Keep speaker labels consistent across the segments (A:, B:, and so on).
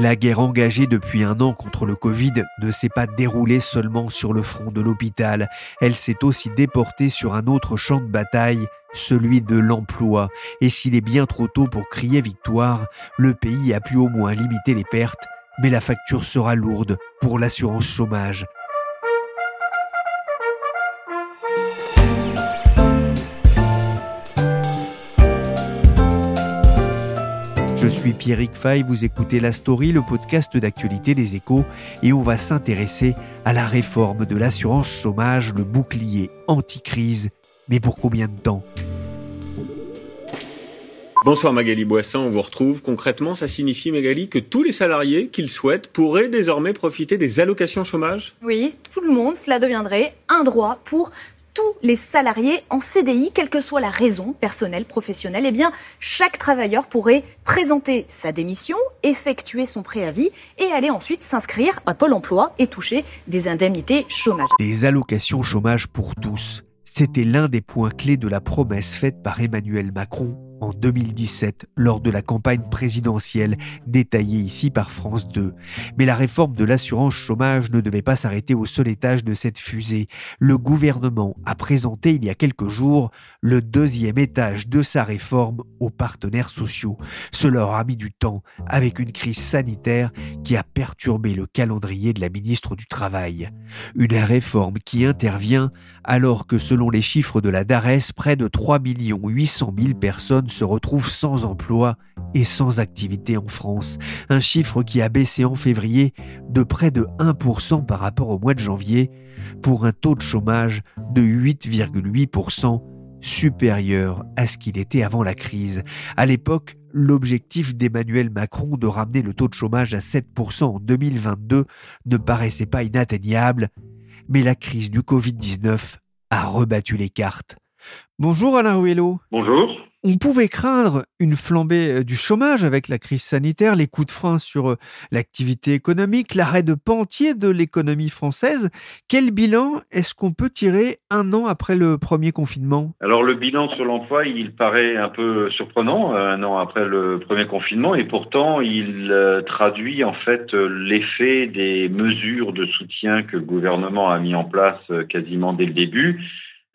A: La guerre engagée depuis un an contre le Covid ne s'est pas déroulée seulement sur le front de l'hôpital, elle s'est aussi déportée sur un autre champ de bataille, celui de l'emploi. Et s'il est bien trop tôt pour crier victoire, le pays a pu au moins limiter les pertes, mais la facture sera lourde pour l'assurance chômage. Pierrick Fay, vous écoutez La Story, le podcast d'actualité des échos, et on va s'intéresser à la réforme de l'assurance chômage, le bouclier anti-crise. Mais pour combien de temps?
B: Bonsoir Magali Boisson, on vous retrouve. Concrètement, ça signifie Magali que tous les salariés qu'ils souhaitent pourraient désormais profiter des allocations chômage?
C: Oui, tout le monde, cela deviendrait un droit pour tous les salariés en CDI, quelle que soit la raison, personnelle, professionnelle, eh bien, chaque travailleur pourrait présenter sa démission, effectuer son préavis et aller ensuite s'inscrire à Pôle emploi et toucher des indemnités chômage.
A: Des allocations chômage pour tous. C'était l'un des points clés de la promesse faite par Emmanuel Macron en 2017 lors de la campagne présidentielle détaillée ici par France 2. Mais la réforme de l'assurance chômage ne devait pas s'arrêter au seul étage de cette fusée. Le gouvernement a présenté il y a quelques jours le deuxième étage de sa réforme aux partenaires sociaux. Cela aura mis du temps avec une crise sanitaire qui a perturbé le calendrier de la ministre du Travail. Une réforme qui intervient alors que selon les chiffres de la DARES, près de 3 800 000 personnes se retrouvent sans emploi et sans activité en France, un chiffre qui a baissé en février de près de 1% par rapport au mois de janvier, pour un taux de chômage de 8,8%, supérieur à ce qu'il était avant la crise. À l'époque, l'objectif d'Emmanuel Macron de ramener le taux de chômage à 7% en 2022 ne paraissait pas inatteignable, mais la crise du Covid-19 a rebattu les cartes. Bonjour Alain Ruello.
D: Bonjour.
A: On pouvait craindre une flambée euh, du chômage avec la crise sanitaire, les coups de frein sur euh, l'activité économique, l'arrêt de pan entier de l'économie française. Quel bilan est-ce qu'on peut tirer un an après le premier confinement?
D: Alors le bilan sur l'emploi, il paraît un peu surprenant euh, un an après le premier confinement et pourtant il traduit en fait l'effet des mesures de soutien que le gouvernement a mis en place quasiment dès le début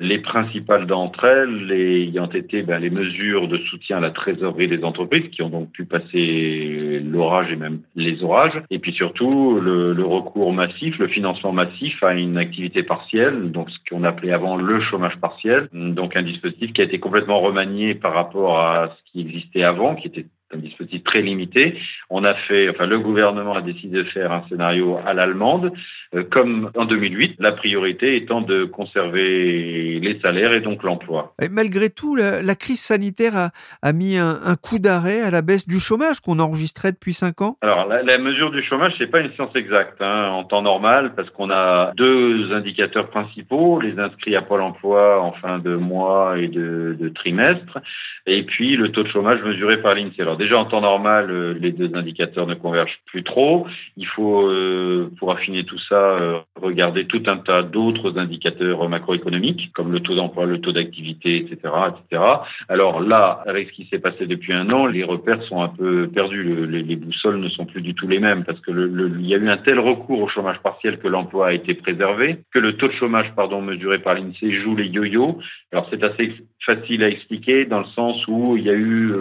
D: les principales d'entre elles ayant été ben, les mesures de soutien à la trésorerie des entreprises qui ont donc pu passer l'orage et même les orages, et puis surtout le, le, recours massif, le financement massif à une activité partielle, donc ce qu'on appelait avant le chômage partiel, donc un dispositif qui a été complètement remanié par rapport à ce qui existait avant, qui était un dispositif très limité. On a fait, enfin, le gouvernement a décidé de faire un scénario à l'allemande, euh, comme en 2008, la priorité étant de conserver les salaires et donc l'emploi.
A: Et malgré tout, la, crise sanitaire a, a mis un, un coup d'arrêt à la baisse du chômage qu'on enregistrait depuis cinq ans.
D: Alors, la, la mesure du chômage, c'est pas une science exacte hein, en temps normal, parce qu'on a deux indicateurs principaux les inscrits à Pôle Emploi en fin de mois et de, de trimestre, et puis le taux de chômage mesuré par l'INSEE. Alors déjà en temps normal, euh, les deux indicateurs ne convergent plus trop. Il faut, euh, pour affiner tout ça, euh, regarder tout un tas d'autres indicateurs macroéconomiques, comme le taux d'emploi, le taux d'activité, etc., etc. Alors là, avec ce qui s'est passé depuis un an, les repères sont un peu perdus. les, les, boussoles ne sont plus du tout les mêmes parce que il y a eu un tel recours au chômage partiel que l'emploi a été préservé, que le taux de chômage, pardon, mesuré par l'INSEE joue les yo-yo. Alors c'est assez facile à expliquer dans le sens où il y a eu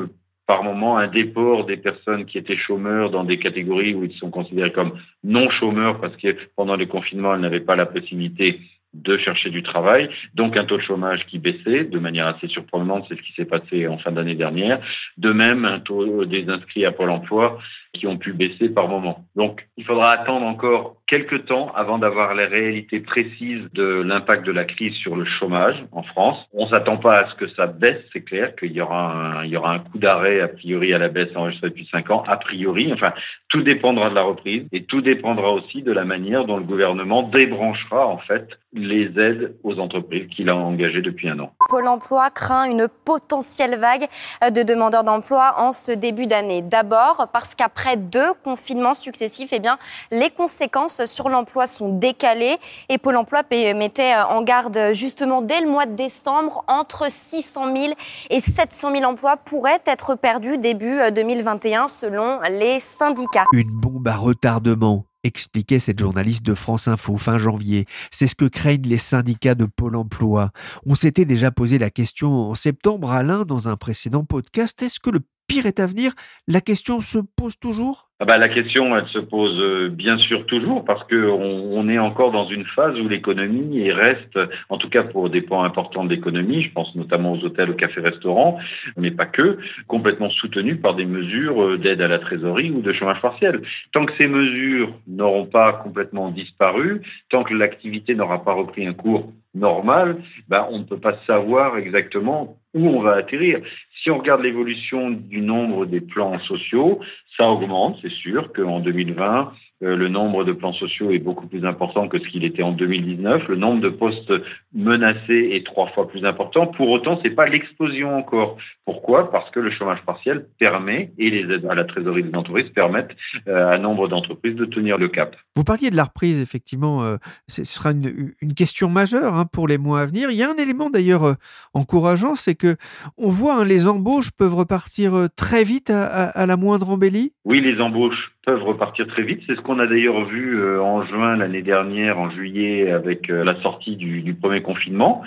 D: par moment un déport des personnes qui étaient chômeurs dans des catégories où ils sont considérés comme non chômeurs parce que pendant le confinement, elles n'avaient pas la possibilité de chercher du travail, donc un taux de chômage qui baissait de manière assez surprenante, c'est ce qui s'est passé en fin d'année dernière. De même, un taux des inscrits à Pôle emploi qui ont pu baisser par moment. Donc, il faudra attendre encore quelques temps avant d'avoir les réalités précises de l'impact de la crise sur le chômage en France. On s'attend pas à ce que ça baisse, c'est clair qu'il y aura un, y aura un coup d'arrêt a priori à la baisse enregistrée depuis cinq ans, a priori. Enfin, tout dépendra de la reprise et tout dépendra aussi de la manière dont le gouvernement débranchera en fait les aides aux entreprises qu'il a engagées depuis un an.
E: Pôle emploi craint une potentielle vague de demandeurs d'emploi en ce début d'année. D'abord parce qu'après deux confinements successifs, eh bien, les conséquences sur l'emploi sont décalées et Pôle emploi mettait en garde justement dès le mois de décembre entre 600 000 et 700 000 emplois pourraient être perdus début 2021 selon les syndicats.
A: Une bombe à retardement expliquait cette journaliste de France Info fin janvier. C'est ce que craignent les syndicats de Pôle Emploi. On s'était déjà posé la question en septembre, Alain, dans un précédent podcast. Est-ce que le pire est à venir La question se pose toujours
D: ah bah, la question, elle se pose euh, bien sûr toujours parce que on, est encore dans une phase où l'économie reste, en tout cas pour des points importants de l'économie, je pense notamment aux hôtels, aux cafés-restaurants, mais pas que, complètement soutenue par des mesures euh, d'aide à la trésorerie ou de chômage partiel. Tant que ces mesures n'auront pas complètement disparu, tant que l'activité n'aura pas repris un cours normal, bah, on ne peut pas savoir exactement où on va atterrir. Si on regarde l'évolution du nombre des plans sociaux, ça augmente, c'est sûr qu'en 2020, euh, le nombre de plans sociaux est beaucoup plus important que ce qu'il était en 2019. Le nombre de postes menacés est trois fois plus important. Pour autant, c'est pas l'explosion encore. Pourquoi? Parce que le chômage partiel permet et les aides à la trésorerie des entreprises permettent euh, à nombre d'entreprises de tenir le cap.
A: Vous parliez de la reprise, effectivement. Euh, ce sera une, une question majeure hein, pour les mois à venir. Il y a un élément d'ailleurs encourageant, c'est que on voit hein, les embauches peuvent repartir très vite à, à la moindre embellie?
D: Oui, les embauches peuvent repartir très vite. C'est ce qu'on a d'ailleurs vu euh, en juin l'année dernière, en juillet, avec euh, la sortie du, premier confinement.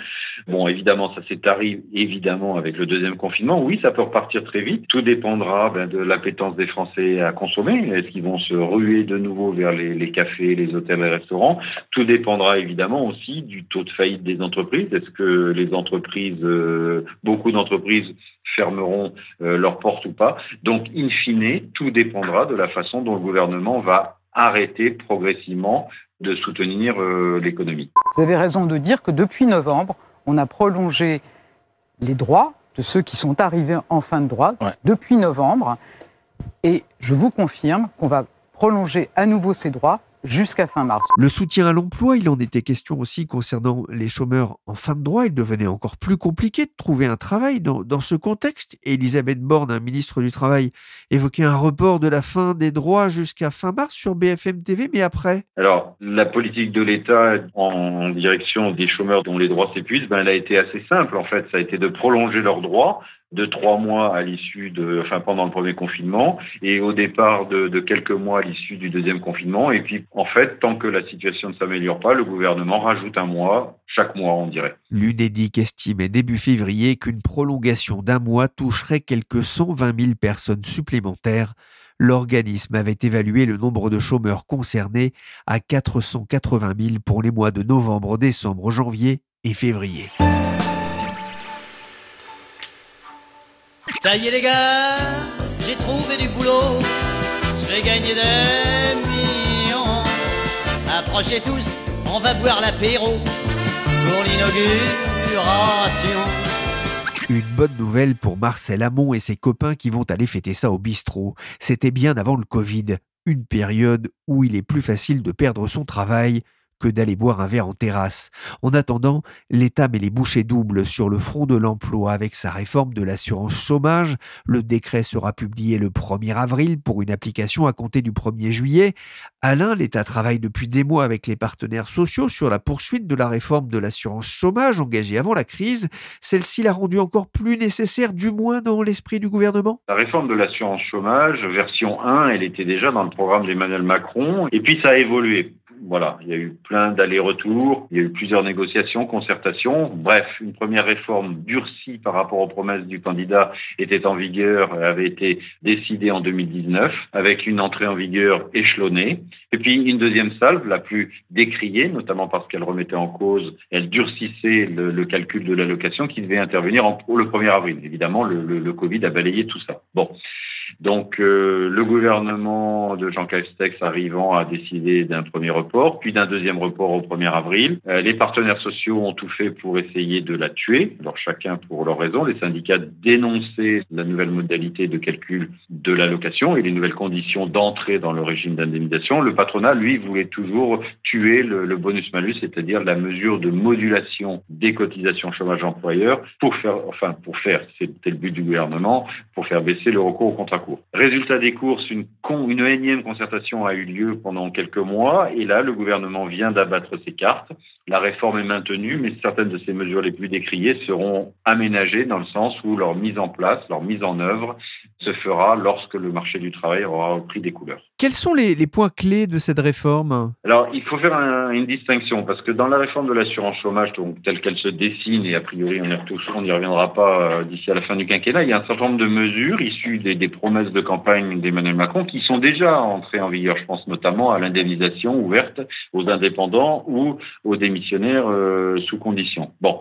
D: Bon, évidemment, ça s'est arrivé évidemment avec le deuxième confinement. Oui, ça peut repartir très vite. Tout dépendra ben, de l'appétence des Français à consommer. Est-ce qu'ils vont se ruer de nouveau vers les, les cafés, les hôtels et restaurants? Tout dépendra évidemment aussi du taux de faillite des entreprises. Est-ce que les entreprises, euh, beaucoup d'entreprises fermeront leurs portes ou pas Donc, in fine, tout dépendra de la façon dont le gouvernement va arrêter progressivement de soutenir euh, l'économie.
F: Vous avez raison de dire que depuis novembre, on a prolongé les droits de ceux qui sont arrivés en fin de droit depuis novembre. Et je vous confirme qu'on va prolonger à nouveau ces droits jusqu'à fin mars.
A: Le soutien à l'emploi, il en était question aussi concernant les chômeurs en fin de droit. Il devenait encore plus compliqué de trouver un travail dans, dans ce contexte. Elisabeth Borne, un ministre du Travail, évoquait un report de la fin des droits jusqu'à fin mars sur BFM TV, mais après?
D: Alors, la politique de l'État en direction des chômeurs dont les droits s'épuisent, ben, elle a été assez simple en fait. Ça a été de prolonger leurs droits de trois mois à l'issue de, enfin pendant le premier confinement et au départ de, de quelques mois à l'issue du deuxième confinement. Et puis en fait, tant que la situation ne s'améliore pas, le gouvernement rajoute un mois chaque mois, on dirait.
A: L'UNEDIC estimait début février qu'une prolongation d'un mois toucherait quelques 120 000 personnes supplémentaires. L'organisme avait évalué le nombre de chômeurs concernés à 480 000 pour les mois de novembre, décembre, janvier et février.
G: Ça y est les gars, j'ai trouvé du boulot, j'ai gagné des millions. Approchez tous, on va boire l'apéro pour l'inauguration.
A: Une bonne nouvelle pour Marcel Amont et ses copains qui vont aller fêter ça au bistrot. C'était bien avant le Covid, une période où il est plus facile de perdre son travail que d'aller boire un verre en terrasse. En attendant, l'État met les bouchées doubles sur le front de l'emploi avec sa réforme de l'assurance chômage. Le décret sera publié le 1er avril pour une application à compter du 1er juillet. Alain, l'État travaille depuis des mois avec les partenaires sociaux sur la poursuite de la réforme de l'assurance chômage engagée avant la crise. Celle-ci l'a rendue encore plus nécessaire, du moins dans l'esprit du gouvernement.
D: La réforme de l'assurance chômage, version 1, elle était déjà dans le programme d'Emmanuel Macron et puis ça a évolué voilà, il y a eu plein d'allers-retours, il y a eu plusieurs négociations, concertations. Bref, une première réforme durcie par rapport aux promesses du candidat était en vigueur, avait été décidée en 2019, avec une entrée en vigueur échelonnée. Et puis une deuxième salve, la plus décriée, notamment parce qu'elle remettait en cause, elle durcissait le, calcul de l'allocation qui devait intervenir le 1er avril. Évidemment, le, le, le Covid a balayé tout ça. Bon. Donc euh, le gouvernement de Jean Castex arrivant a décidé d'un premier report, puis d'un deuxième report au 1er avril. Euh, les partenaires sociaux ont tout fait pour essayer de la tuer, alors chacun pour leur raison. Les syndicats dénonçaient la nouvelle modalité de calcul de l'allocation et les nouvelles conditions d'entrée dans le régime d'indemnisation. Le patronat, lui, voulait toujours tuer le, le bonus-malus, c'est-à-dire la mesure de modulation des cotisations chômage employeur pour faire, enfin pour faire, c'était le but du gouvernement, pour faire baisser le recours au contrat Résultat des courses, une, une énième concertation a eu lieu pendant quelques mois et là, le gouvernement vient d'abattre ses cartes. La réforme est maintenue, mais certaines de ces mesures les plus décriées seront aménagées dans le sens où leur mise en place, leur mise en œuvre se fera lorsque le marché du travail aura repris des couleurs.
A: Quels sont les, les points clés de cette réforme?
D: Alors, il faut faire un, une distinction parce que dans la réforme de l'assurance chômage, donc telle qu'elle se dessine et a priori on y, on n'y reviendra pas euh, d'ici à la fin du quinquennat, il y a un certain nombre de mesures issues des, des promesses de campagne d'Emmanuel Macron qui sont déjà entrées en vigueur. Je pense notamment à l'indemnisation ouverte aux indépendants ou aux démissionnaires euh, sous condition. Bon.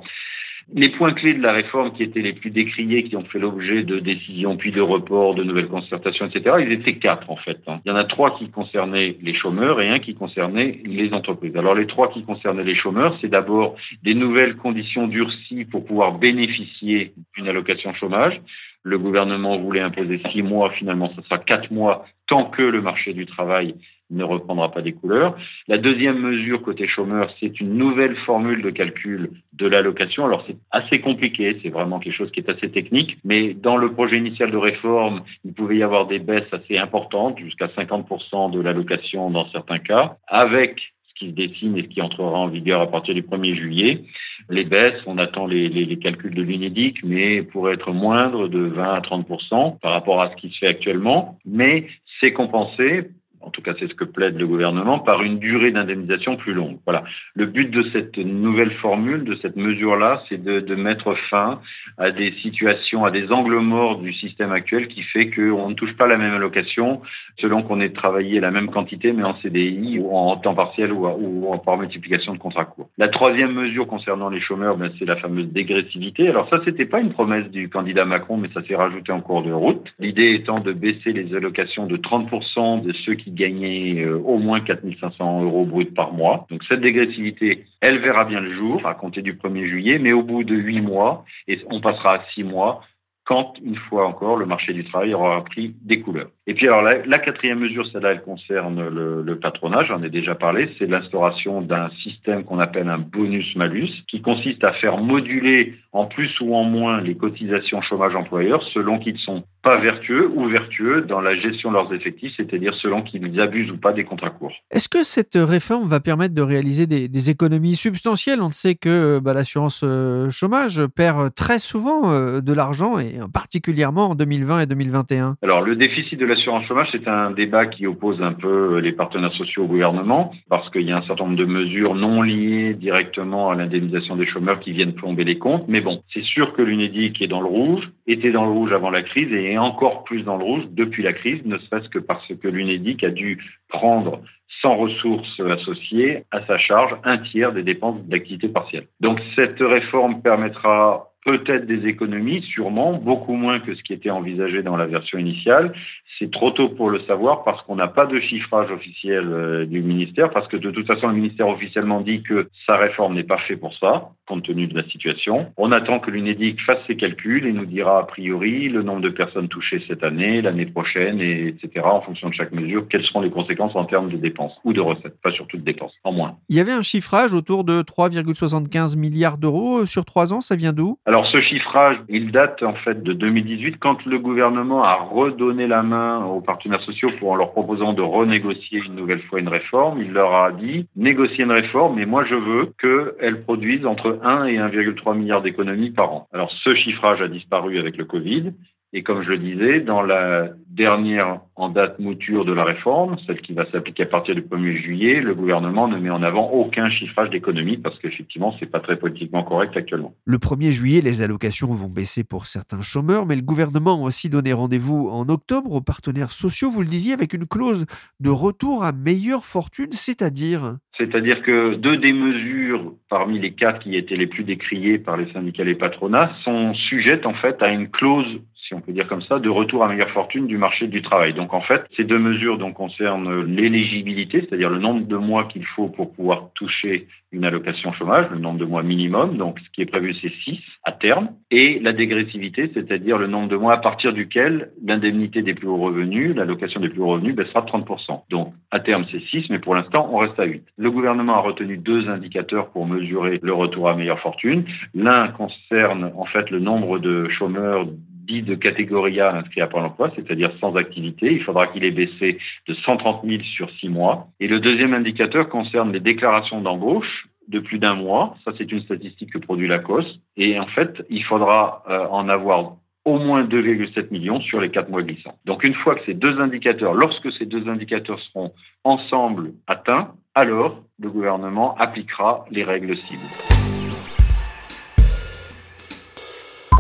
D: Les points clés de la réforme qui étaient les plus décriés, qui ont fait l'objet de décisions, puis de reports, de nouvelles concertations, etc., ils étaient quatre en fait. Hein. Il y en a trois qui concernaient les chômeurs et un qui concernait les entreprises. Alors les trois qui concernaient les chômeurs, c'est d'abord des nouvelles conditions durcies pour pouvoir bénéficier d'une allocation chômage. Le gouvernement voulait imposer six mois, finalement ce sera quatre mois tant que le marché du travail ne reprendra pas des couleurs. La deuxième mesure côté chômeur, c'est une nouvelle formule de calcul de l'allocation. Alors c'est assez compliqué, c'est vraiment quelque chose qui est assez technique, mais dans le projet initial de réforme, il pouvait y avoir des baisses assez importantes, jusqu'à 50% de l'allocation dans certains cas, avec ce qui se dessine et ce qui entrera en vigueur à partir du 1er juillet. Les baisses, on attend les, calculs de l'UNEDIC, mais pourraient être moindres de 20 à 30% par rapport à ce qui se fait actuellement. Mais c'est compensé en tout cas c'est ce que plaide le gouvernement, par une durée d'indemnisation plus longue. Voilà. Le but de cette nouvelle formule, de cette mesure-là, c'est de, mettre fin à des situations, à des angles morts du système actuel qui fait qu'on ne touche pas la même allocation selon qu'on ait travaillé la même quantité, mais en CDI ou en temps partiel ou, ou en, par multiplication de contrats courts. La troisième mesure concernant les chômeurs, ben, c'est la fameuse dégressivité. Alors ça, c'était pas une promesse du candidat Macron, mais ça s'est rajouté en cours de route. L'idée étant de baisser les allocations de 30% de ceux qui gagner euh, au moins 4500 euros bruts par mois. Donc cette dégressivité, elle verra bien le jour à compter du 1er juillet, mais au bout de huit mois, et on passera à six mois, quand, une fois encore, le marché du travail aura pris des couleurs. Et puis alors la, quatrième mesure, celle-là, elle concerne le, le patronage, j'en ai déjà parlé, c'est l'instauration d'un système qu'on appelle un bonus-malus, qui consiste à faire moduler en plus ou en moins les cotisations chômage employeur selon qu'ils sont pas vertueux ou vertueux dans la gestion de leurs effectifs, c'est-à-dire selon qu'ils abusent ou pas des contrats courts.
A: Est-ce que cette réforme va permettre de réaliser des, des économies substantielles? On sait que bah, l'assurance euh, chômage perd très souvent euh, de l'argent, et particulièrement en 2020 et 2021.
D: Alors le déficit de l'assurance chômage, c'est un débat qui oppose un peu les partenaires sociaux au gouvernement, parce qu'il y a un certain nombre de mesures non liées directement à l'indemnisation des chômeurs qui viennent plomber les comptes. Mais bon, c'est sûr que l'UNEDIC est dans le rouge, était dans le rouge avant la crise et encore plus dans le rouge depuis la crise, ne serait-ce que parce que l'UNEDIC a dû prendre sans ressources associées à sa charge un tiers des dépenses d'activité partielle. Donc cette réforme permettra peut-être des économies, sûrement, beaucoup moins que ce qui était envisagé dans la version initiale. C'est trop tôt pour le savoir parce qu'on n'a pas de chiffrage officiel euh, du ministère, parce que de toute façon, le ministère officiellement dit que sa réforme n'est pas faite pour ça, compte tenu de la situation. On attend que l'UNEDIC fasse ses calculs et nous dira a priori le nombre de personnes touchées cette année, l'année prochaine, et etc., en fonction de chaque mesure, quelles seront les conséquences en termes de dépenses ou de recettes, pas surtout de dépenses, en moins.
A: Il y avait un chiffrage autour de 3,75 milliards d'euros sur trois ans, ça vient d'où?
D: Alors ce chiffrage, il date en fait de 2018, quand le gouvernement a redonné la main aux partenaires sociaux pour en leur proposant de renégocier une nouvelle fois une réforme. Il leur a dit négocier une réforme, mais moi je veux qu'elle produise entre 1 et 1,3 milliard d'économies par an. Alors ce chiffrage a disparu avec le Covid. Et comme je le disais, dans la dernière en date mouture de la réforme, celle qui va s'appliquer à partir du 1er juillet, le gouvernement ne met en avant aucun chiffrage d'économie parce qu'effectivement, c'est pas très politiquement correct actuellement.
A: Le 1er juillet, les allocations vont baisser pour certains chômeurs, mais le gouvernement a aussi donné rendez-vous en octobre aux partenaires sociaux, vous le disiez, avec une clause de retour à meilleure fortune, c'est-à-dire
D: c'est-à-dire que deux des mesures parmi les quatre qui étaient les plus décriées par les syndicats et les patronats sont sujettes en fait à une clause si on peut dire comme ça, de retour à meilleure fortune du marché du travail. Donc en fait, ces deux mesures concernent l'éligibilité, c'est-à-dire le nombre de mois qu'il faut pour pouvoir toucher une allocation chômage, le nombre de mois minimum, donc ce qui est prévu c'est 6 à terme, et la dégressivité, c'est-à-dire le nombre de mois à partir duquel l'indemnité des plus hauts revenus, l'allocation des plus hauts revenus baissera de 30%. Donc à terme c'est 6, mais pour l'instant on reste à 8. Le gouvernement a retenu deux indicateurs pour mesurer le retour à meilleure fortune. L'un concerne en fait le nombre de chômeurs dit de catégorie A inscrits à Pôle emploi, c'est-à-dire sans activité. Il faudra qu'il ait baissé de 130 000 sur six mois. Et le deuxième indicateur concerne les déclarations d'embauche de plus d'un mois. Ça, c'est une statistique que produit la COS. Et en fait, il faudra euh, en avoir au moins 2,7 millions sur les quatre mois glissants. Donc une fois que ces deux indicateurs, lorsque ces deux indicateurs seront ensemble atteints, alors le gouvernement appliquera les règles cibles.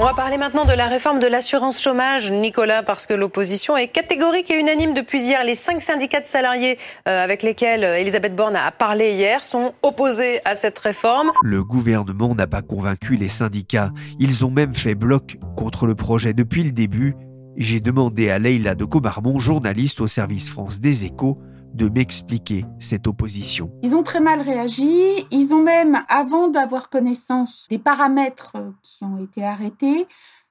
H: On va parler maintenant de la réforme de l'assurance chômage, Nicolas, parce que l'opposition est catégorique et unanime depuis hier. Les cinq syndicats de salariés euh, avec lesquels euh, Elisabeth Borne a parlé hier sont opposés à cette réforme.
A: Le gouvernement n'a pas convaincu les syndicats. Ils ont même fait bloc contre le projet depuis le début. J'ai demandé à Leïla de Comarmont, journaliste au service France des Échos, de m'expliquer cette opposition.
I: Ils ont très mal réagi. Ils ont même, avant d'avoir connaissance des paramètres qui ont été arrêtés,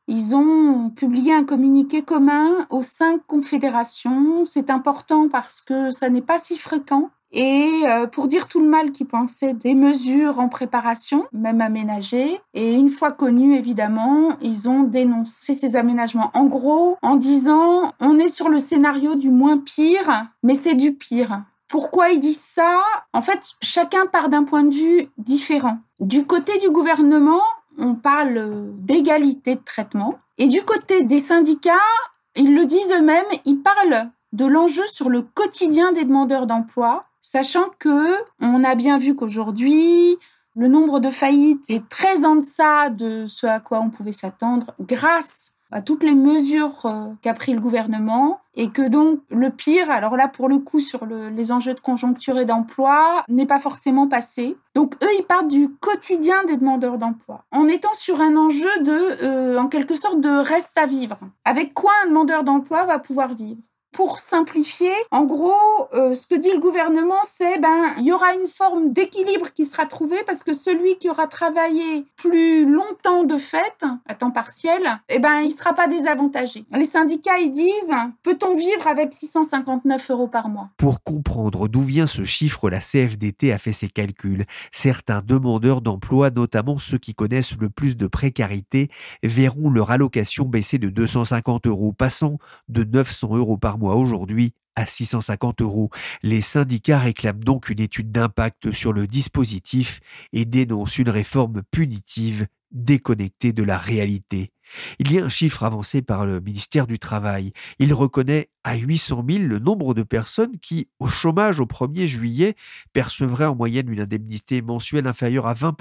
I: ils ont publié un communiqué commun aux cinq confédérations. C'est important parce que ça n'est pas si fréquent et euh, pour dire tout le mal qu'ils pensaient des mesures en préparation, même aménagées. Et une fois connus, évidemment, ils ont dénoncé ces aménagements. En gros, en disant, on est sur le scénario du moins pire, mais c'est du pire. Pourquoi ils disent ça? En fait, chacun part d'un point de vue différent. Du côté du gouvernement, on parle d'égalité de traitement. Et du côté des syndicats, ils le disent eux-mêmes, ils parlent de l'enjeu sur le quotidien des demandeurs d'emploi sachant que on a bien vu qu'aujourd'hui, le nombre de faillites est très en deçà de ce à quoi on pouvait s'attendre grâce à toutes les mesures euh, qu'a pris le gouvernement et que donc le pire, alors là pour le coup sur les enjeux de conjoncture et d'emploi, n'est pas forcément passé. Donc eux, ils partent du quotidien des demandeurs d'emploi, en étant sur un enjeu de, euh, en quelque sorte, de reste à vivre. Avec quoi un demandeur d'emploi va pouvoir vivre? Pour simplifier, en gros, euh, ce que dit le gouvernement, c'est ben il y aura une forme d'équilibre qui sera trouvée parce que celui qui aura travaillé plus longtemps de fait, à temps partiel, eh ben il sera pas désavantagé. Les syndicats ils disent peut-on vivre avec 659 euros par mois?
A: Pour comprendre d'où vient ce chiffre, la CFDT a fait ses calculs. Certains demandeurs d'emploi, notamment ceux qui connaissent le plus de précarité, verront leur allocation baisser de 250 euros, passant de 900 euros par mois aujourd'hui à 650 euros. Les syndicats réclament donc une étude d'impact sur le dispositif et dénoncent une réforme punitive déconnectée de la réalité. Il y a un chiffre avancé par le ministère du Travail. Il reconnaît à 800 000 le nombre de personnes qui, au chômage au 1er juillet, percevraient en moyenne une indemnité mensuelle inférieure à 20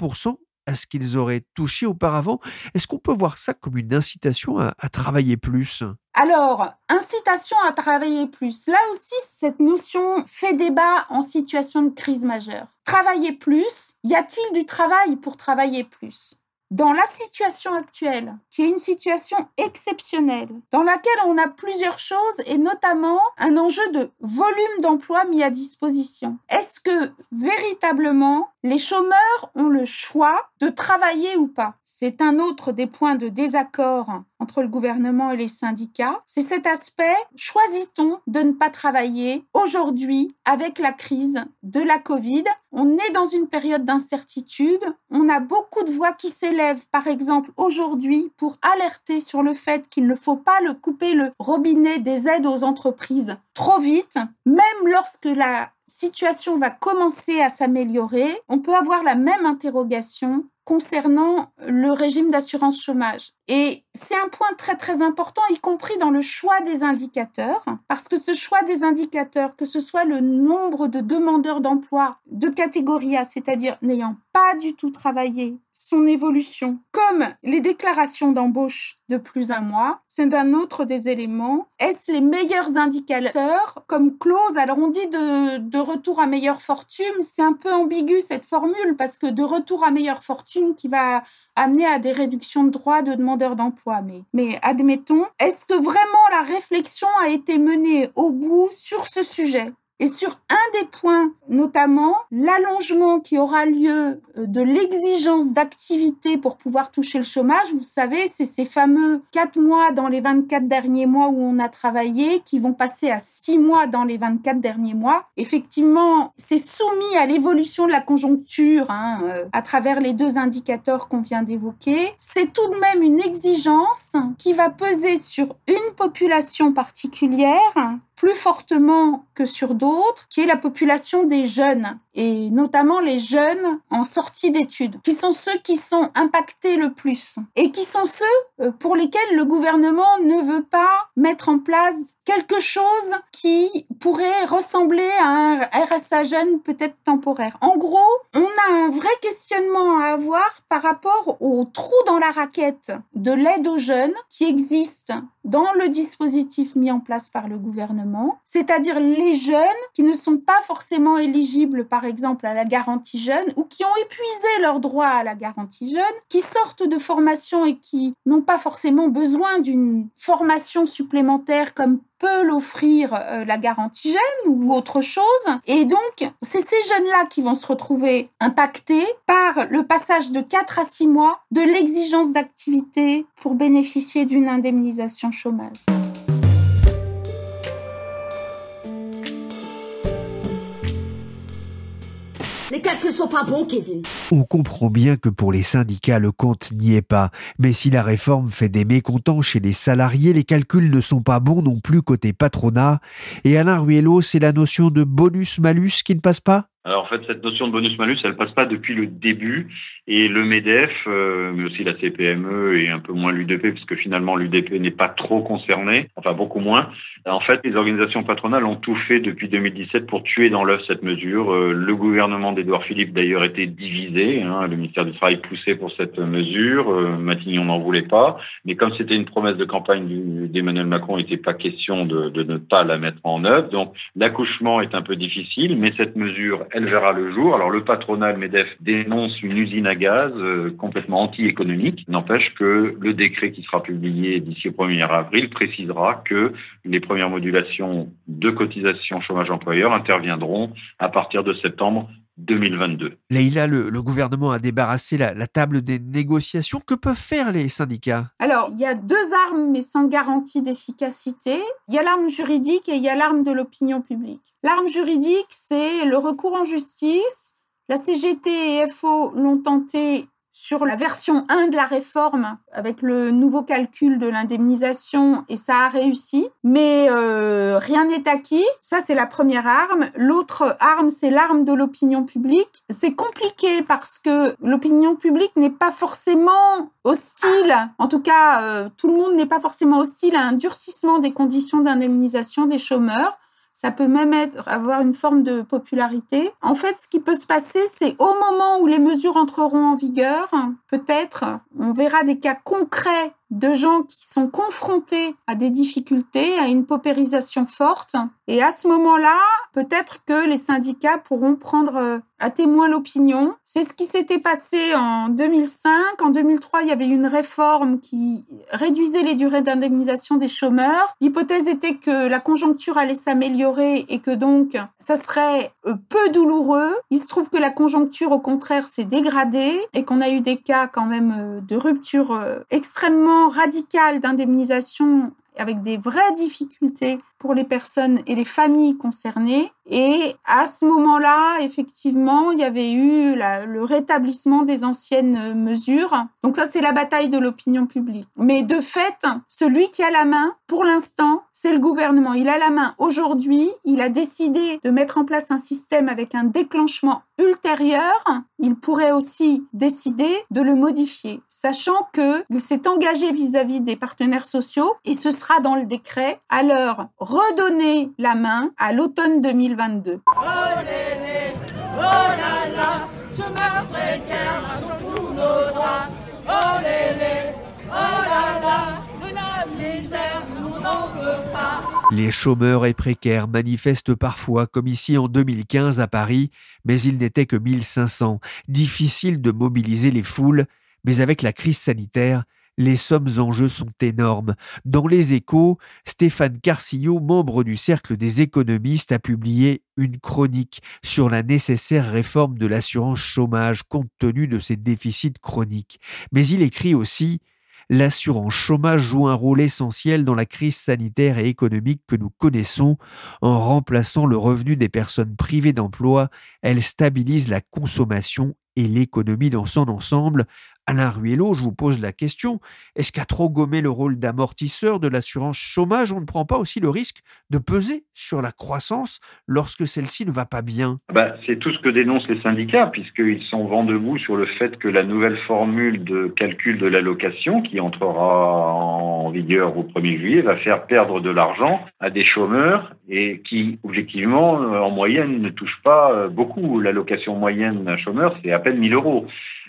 A: à ce qu'ils auraient touché auparavant. Est-ce qu'on peut voir ça comme une incitation à, travailler plus?
I: Alors, incitation à travailler plus. Là aussi, cette notion fait débat en situation de crise majeure. Travailler plus, y a-t-il du travail pour travailler plus? Dans la situation actuelle, qui est une situation exceptionnelle, dans laquelle on a plusieurs choses et notamment un enjeu de volume d'emploi mis à disposition. Est-ce que véritablement les chômeurs ont le choix de travailler ou pas? C'est un autre des points de désaccord entre le gouvernement et les syndicats. C'est cet aspect, choisit-on de ne pas travailler aujourd'hui avec la crise de la Covid? On est dans une période d'incertitude. On a beaucoup de voix qui s'élèvent, par exemple, aujourd'hui pour alerter sur le fait qu'il ne faut pas le couper le robinet des aides aux entreprises trop vite, même lorsque la situation va commencer à s'améliorer, on peut avoir la même interrogation concernant le régime d'assurance chômage. Et c'est un point très très important, y compris dans le choix des indicateurs, parce que ce choix des indicateurs, que ce soit le nombre de demandeurs d'emploi de catégorie A, c'est-à-dire n'ayant pas du tout travaillé, son évolution, comme les déclarations d'embauche de plus un mois, c'est un autre des éléments. Est-ce les meilleurs indicateurs? Comme clause Alors on dit de, de retour à meilleure fortune, c'est un peu ambigu cette formule, parce que de retour à meilleure fortune, qui va amener à des réductions de droits de demandeurs d'emploi. Mais, mais admettons, est-ce que vraiment la réflexion a été menée au bout sur ce sujet? Et sur un des points, notamment l'allongement qui aura lieu euh, de l'exigence d'activité pour pouvoir toucher le chômage, vous savez, c'est ces fameux 4 mois dans les 24 derniers mois où on a travaillé qui vont passer à 6 mois dans les 24 derniers mois. Effectivement, c'est soumis à l'évolution de la conjoncture hein, euh, à travers les deux indicateurs qu'on vient d'évoquer. C'est tout de même une exigence qui va peser sur une population particulière plus fortement que sur d'autres, qui est la population des jeunes, et notamment les jeunes en sortie d'études, qui sont ceux qui sont impactés le plus, et qui sont ceux euh, pour lesquels le gouvernement ne veut pas mettre en place quelque chose qui pourrait ressembler à un RSA jeune peut-être temporaire. En gros, on a un vrai questionnement à avoir par rapport au trou dans la raquette de l'aide aux jeunes qui existe dans le dispositif mis en place par le gouvernement, c'est-à-dire les jeunes qui ne sont pas forcément éligibles, par exemple, à la garantie jeune ou qui ont épuisé leurs droits à la garantie jeune, qui sortent de formation et qui n'ont pas forcément besoin d'une formation supplémentaire comme peut l'offrir euh, la garantie jeune ou autre chose. Et donc, c'est ces jeunes-là qui vont se retrouver impactés par le passage de 4 à 6 mois de l'exigence d'activité pour bénéficier d'une indemnisation chômage.
A: Les calculs sont pas bons, Kevin. On comprend bien que pour les syndicats, le compte n'y est pas. Mais si la réforme fait des mécontents chez les salariés, les calculs ne sont pas bons non plus côté patronat. Et Alain Ruello, c'est la notion de bonus-malus qui ne passe pas?
D: Alors en fait, cette notion de bonus-malus, elle passe pas depuis le début. Et le MEDEF, euh, mais aussi la CPME et un peu moins l'UDP, puisque finalement l'UDP n'est pas trop concerné, enfin beaucoup moins. En fait, les organisations patronales ont tout fait depuis 2017 pour tuer dans l'œuf cette mesure. Euh, le gouvernement d'Edouard Philippe d'ailleurs était divisé. Hein, le ministère du Travail poussait pour cette mesure. Euh, Matignon n'en voulait pas. Mais comme c'était une promesse de campagne d'Emmanuel Macron, il n'était pas question de ne pas la mettre en œuvre. Donc l'accouchement est un peu difficile, mais cette mesure, elle verra le jour. Alors le patronat, MEDEF, dénonce une usine à gaz euh, complètement anti-économique. N'empêche que le décret qui sera publié d'ici au 1er avril précisera que les premières modulations de cotisation chômage employeur interviendront à partir de septembre 2022.
A: Leïla, le, le, gouvernement a débarrassé la, la, table des négociations. Que peuvent faire les syndicats?
I: Alors, il y a deux armes, mais sans garantie d'efficacité. Il y a l'arme juridique et il y a l'arme de l'opinion publique. L'arme juridique, c'est le recours en justice. La CGT et FO l'ont tenté sur la version 1 de la réforme avec le nouveau calcul de l'indemnisation et ça a réussi. Mais euh, rien n'est acquis. Ça, c'est la première arme. L'autre arme, c'est l'arme de l'opinion publique. C'est compliqué parce que l'opinion publique n'est pas forcément hostile. En tout cas, euh, tout le monde n'est pas forcément hostile à un durcissement des conditions d'indemnisation des chômeurs. Ça peut même avoir une forme de popularité. En fait, ce qui peut se passer, c'est au moment où les mesures entreront en vigueur, peut-être, on verra des cas concrets de gens qui sont confrontés à des difficultés, à une paupérisation forte. Et à ce moment-là, peut-être que les syndicats pourront prendre euh, à témoin l'opinion. C'est ce qui s'était passé en 2005. En 2003, il y avait une réforme qui réduisait les durées d'indemnisation des chômeurs. L'hypothèse était que la conjoncture allait s'améliorer et que donc ça serait euh, peu douloureux. Il se trouve que la conjoncture, au contraire, s'est dégradée et qu'on a eu des cas quand même euh, de rupture extrêmement radical d'indemnisation avec des vraies difficultés pour les personnes et les familles concernées. Et à ce moment-là, effectivement, il y avait eu le rétablissement des anciennes mesures. Donc ça, c'est la bataille de l'opinion publique. Mais de fait, celui qui a la main, pour l'instant, c'est le gouvernement. Il a la main aujourd'hui. Il a décidé de mettre en place un système avec un déclenchement ultérieur. Il pourrait aussi décider de le modifier, sachant qu'il s'est engagé vis-à-vis -vis des partenaires sociaux et ce sera dans le décret à leur redonner la main à l'automne 2022. Oh, lélé, oh là là,
A: Les chômeurs et précaires manifestent parfois, comme ici en 2015 à Paris, mais ils n'étaient que 1500. Difficile de mobiliser les foules, mais avec la crise sanitaire, les sommes en jeu sont énormes. Dans les échos, Stéphane Carcillo, membre du Cercle des économistes, a publié une chronique sur la nécessaire réforme de l'assurance chômage compte tenu de ses déficits chroniques. Mais il écrit aussi L'assurance chômage joue un rôle essentiel dans la crise sanitaire et économique que nous connaissons. En remplaçant le revenu des personnes privées d'emploi, elle stabilise la consommation et l'économie dans son ensemble, Alain Ruello, je vous pose la question, est-ce qu'à trop gommer le rôle d'amortisseur de l'assurance chômage, on ne prend pas aussi le risque de peser sur la croissance lorsque celle-ci ne va pas bien?
D: Bah, C'est tout ce que dénoncent les syndicats, puisqu'ils sont vent debout sur le fait que la nouvelle formule de calcul de l'allocation, qui entrera en vigueur au 1er juillet, va faire perdre de l'argent à des chômeurs et qui, objectivement, euh, en moyenne, ne touchent pas euh, beaucoup. L'allocation moyenne d'un chômeur, c'est peine 1000 euros.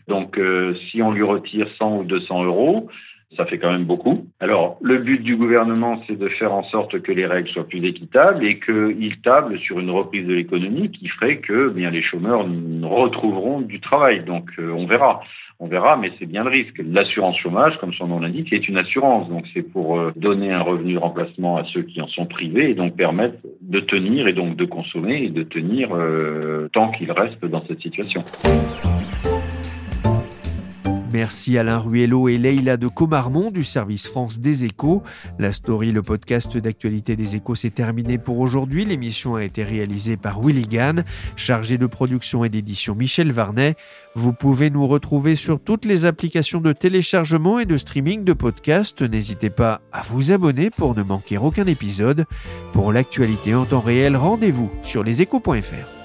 D: Donc, euh, si on lui retire 100 ou 200 euros, ça fait quand même beaucoup. Alors, le but du gouvernement, c'est de faire en sorte que les règles soient plus équitables et qu'il table sur une reprise de l'économie qui ferait que bien les chômeurs retrouveront du travail. Donc, euh, on verra. On verra, mais c'est bien le risque. L'assurance chômage, comme son nom l'indique, est une assurance. Donc, c'est pour euh, donner un revenu de remplacement à ceux qui en sont privés et donc permettre de tenir et donc de consommer et de tenir tant qu'ils restent dans cette situation.
A: Merci Alain Ruello et Leïla de Comarmont du service France des Échos. La story, le podcast d'actualité des Échos, s'est terminé pour aujourd'hui. L'émission a été réalisée par Willy Gann, chargé de production et d'édition Michel Varnet. Vous pouvez nous retrouver sur toutes les applications de téléchargement et de streaming de podcasts. N'hésitez pas à vous abonner pour ne manquer aucun épisode. Pour l'actualité en temps réel, rendez-vous sur leséchos.fr.